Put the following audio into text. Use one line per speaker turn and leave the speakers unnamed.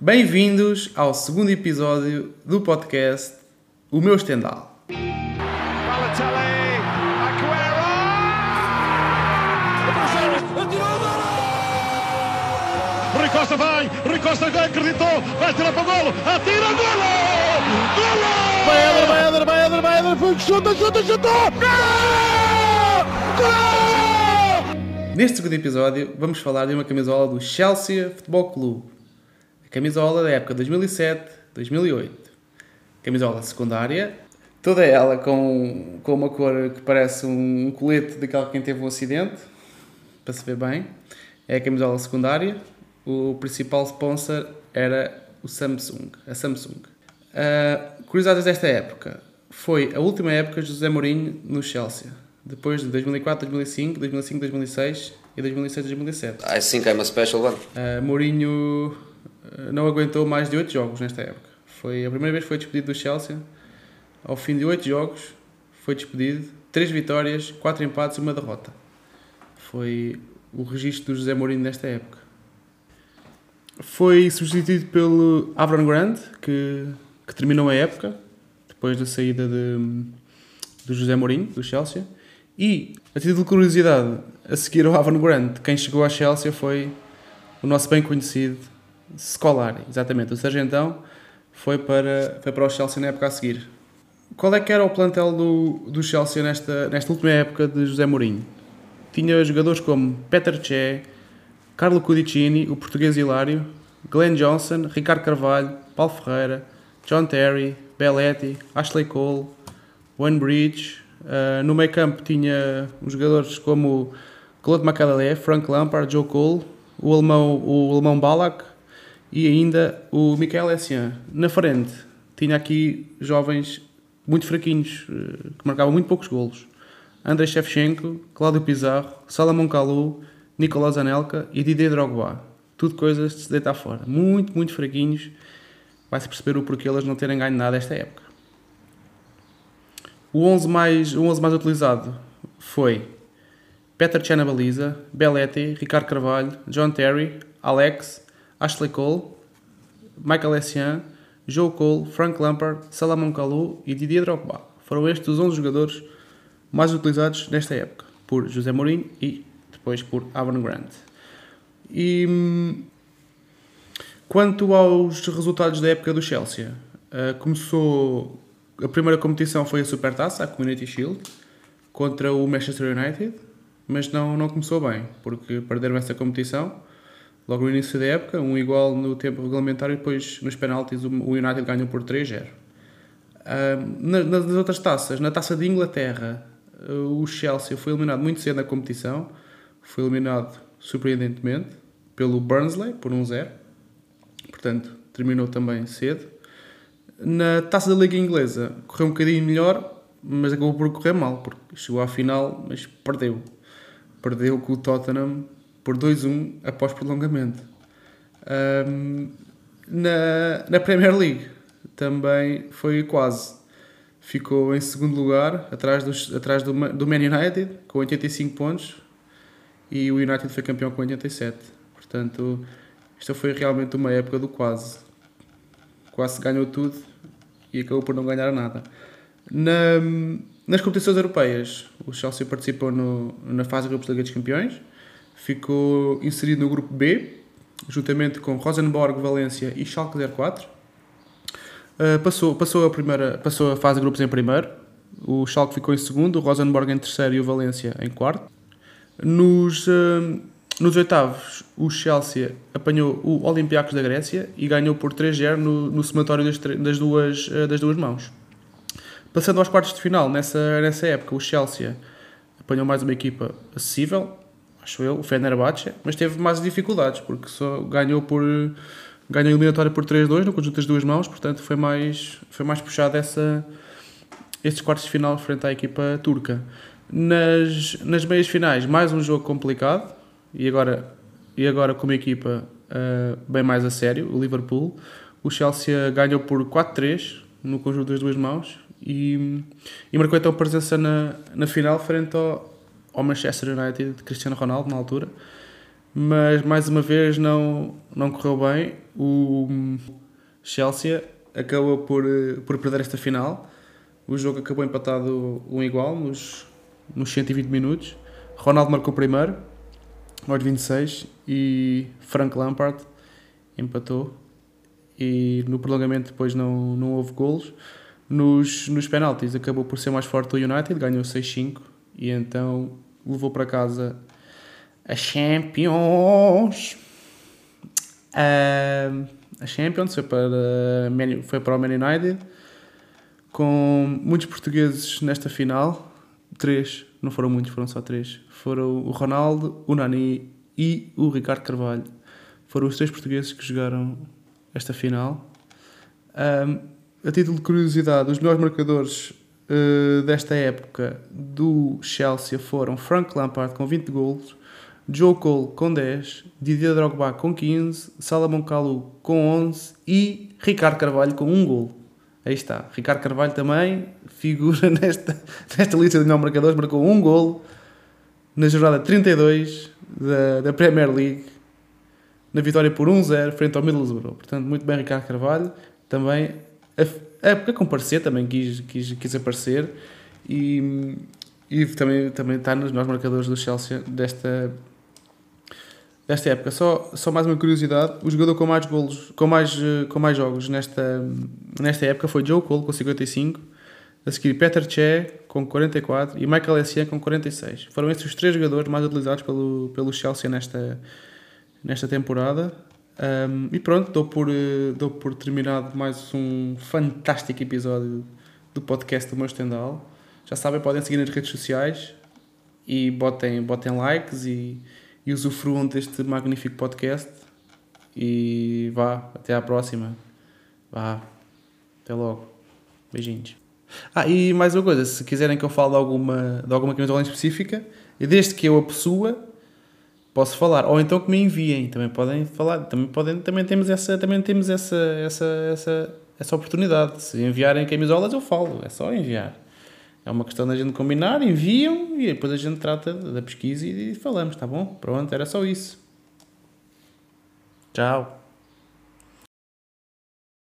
Bem-vindos ao segundo episódio do podcast O Meu Estendal.
Balotelli, Aguero!
Rui Costa vai, Rui Costa já acreditou, vai tirar para o golo, atira, golo! Golo! Vai Eder, vai Eder, vai Eder, vai Eder, foi, chuta, chuta, chuta! Gol! Gol!
Neste segundo episódio vamos falar de uma camisola do Chelsea Futebol Clube. A camisola da época 2007-2008. Camisola secundária, toda ela com, com uma cor que parece um colete daquela quem teve um acidente, para se ver bem. É a camisola secundária. O principal sponsor era o Samsung, a Samsung. Uh, curiosidades desta época. Foi a última época de José Mourinho no Chelsea. Depois de 2004, 2005, 2005, 2006 e 2006, 2007.
I think I'm a special one.
Uh, Mourinho não aguentou mais de 8 jogos nesta época. Foi a primeira vez que foi despedido do Chelsea. Ao fim de 8 jogos, foi despedido. 3 vitórias, 4 empates e uma derrota. Foi o registro do José Mourinho nesta época. Foi substituído pelo Avram Grant, que, que terminou a época, depois da saída de, do José Mourinho, do Chelsea. E, a título de curiosidade, a seguir ao Avram Grant, quem chegou à Chelsea foi o nosso bem conhecido Scolari, exatamente. O Sargentão foi para, foi para o Chelsea na época a seguir. Qual é que era o plantel do, do Chelsea nesta, nesta última época de José Mourinho? Tinha jogadores como Peter Che, Carlo Cudicini, o português Hilário, Glenn Johnson, Ricardo Carvalho, Paulo Ferreira, John Terry, Belletti, Ashley Cole, Wayne Bridge. Uh, no meio campo tinha jogadores como Claude Macalé, Frank Lampard, Joe Cole, o alemão, o alemão Ballack e ainda o Michael Essien. Na frente tinha aqui jovens muito fraquinhos, uh, que marcavam muito poucos golos. Andrei Shevchenko, Cláudio Pizarro, Salomão Kalou, Nicolás Anelka e Didier Drogba. Tudo coisas de se deitar fora. Muito, muito fraquinhos. Vai-se perceber o porquê eles não terem ganho nada esta época. O 11 mais, o 11 mais utilizado foi Peter Chen na baliza, Belletti, Ricardo Carvalho, John Terry, Alex, Ashley Cole, Michael Essien, Joe Cole, Frank Lampard, Salomon Kalou e Didier Drogba. Foram estes os 11 jogadores mais utilizados nesta época, por José Mourinho e depois por Avon Grant. E hum, quanto aos resultados da época do Chelsea, uh, começou a primeira competição foi a Supertaça, a Community Shield, contra o Manchester United, mas não, não começou bem, porque perderam essa competição logo no início da época, um igual no tempo regulamentar e depois nos penaltis o United ganhou por 3-0. Uh, nas outras taças, na taça de Inglaterra, o Chelsea foi eliminado muito cedo na competição, foi eliminado surpreendentemente pelo Burnley por 1-0, portanto terminou também cedo. Na taça da Liga Inglesa correu um bocadinho melhor, mas acabou por correr mal, porque chegou à final, mas perdeu. Perdeu com o Tottenham por 2-1 após prolongamento. Um, na, na Premier League também foi quase ficou em segundo lugar, atrás, dos, atrás do, do Man United, com 85 pontos, e o United foi campeão com 87. Portanto, esta foi realmente uma época do quase. Quase ganhou tudo e acabou por não ganhar nada. Na, nas competições europeias, o Chelsea participou no, na fase de grupos da Liga dos Campeões, ficou inserido no grupo B, juntamente com Rosenborg, Valência e Schalke 04 Uh, passou, passou, a primeira, passou a fase de grupos em primeiro, o Schalke ficou em segundo, o Rosenborg em terceiro e o Valência em quarto. Nos, uh, nos oitavos, o Chelsea apanhou o Olympiacos da Grécia e ganhou por 3-0 no, no somatório das, das, duas, uh, das duas mãos. Passando aos quartos de final, nessa, nessa época, o Chelsea apanhou mais uma equipa acessível, acho eu, o Fenerbahçe, mas teve mais dificuldades, porque só ganhou por ganhou a eliminatória por 3-2 no conjunto das duas mãos, portanto foi mais, foi mais puxado essa, esses quartos de final frente à equipa turca. Nas, nas meias finais, mais um jogo complicado e agora, e agora com uma equipa uh, bem mais a sério, o Liverpool. O Chelsea ganhou por 4-3 no conjunto das duas mãos e, e marcou então presença na, na final frente ao, ao Manchester United de Cristiano Ronaldo na altura mas mais uma vez não, não correu bem. o Chelsea acabou por, eh, por perder esta final. O jogo acabou empatado um igual nos, nos 120 minutos. Ronaldo marcou primeiro, aos 26, e Frank Lampard empatou. E no prolongamento depois não, não houve golos. Nos, nos penaltis acabou por ser mais forte o United, ganhou 6-5 e então levou para casa a Champions. Uh, a Champions foi para, foi para o Man United com muitos portugueses nesta final. Três, não foram muitos, foram só três. Foram o Ronaldo, o Nani e o Ricardo Carvalho. Foram os três portugueses que jogaram esta final. Um, a título de curiosidade, os melhores marcadores uh, desta época do Chelsea foram Frank Lampard com 20 golos, Joe Cole com 10, Didier Drogba com 15, Salomão Kalou com 11 e Ricardo Carvalho com 1 golo. Aí está. Ricardo Carvalho também figura nesta, nesta lista de melhores marcadores, marcou 1 golo na jornada 32 da, da Premier League, na vitória por 1-0 frente ao Middlesbrough. Portanto, muito bem Ricardo Carvalho. Também a, a, a comparecer, também quis, quis, quis aparecer e, e também, também está nos melhores marcadores do Chelsea desta, desta época. Só, só mais uma curiosidade: o jogador com mais golos, com mais, com mais jogos nesta, nesta época foi Joe Cole com 55, a seguir Peter Che com 44 e Michael Essien com 46. Foram esses os três jogadores mais utilizados pelo, pelo Chelsea nesta, nesta temporada. Um, e pronto, dou por, dou por terminado mais um fantástico episódio do podcast do meu Stendhal. Já sabem, podem seguir nas redes sociais e botem, botem likes e e usufruam deste magnífico podcast. E vá, até à próxima. Vá, até logo. Beijinhos. Ah, e mais uma coisa, se quiserem que eu fale de alguma, de alguma camisola específica, desde que eu a possua, posso falar. Ou então que me enviem, também podem falar, também, podem, também temos, essa, também temos essa, essa, essa, essa oportunidade. Se enviarem camisolas, eu falo, é só enviar. É uma questão da gente combinar, enviam e depois a gente trata da pesquisa e falamos, tá bom? Pronto, era só isso. Tchau.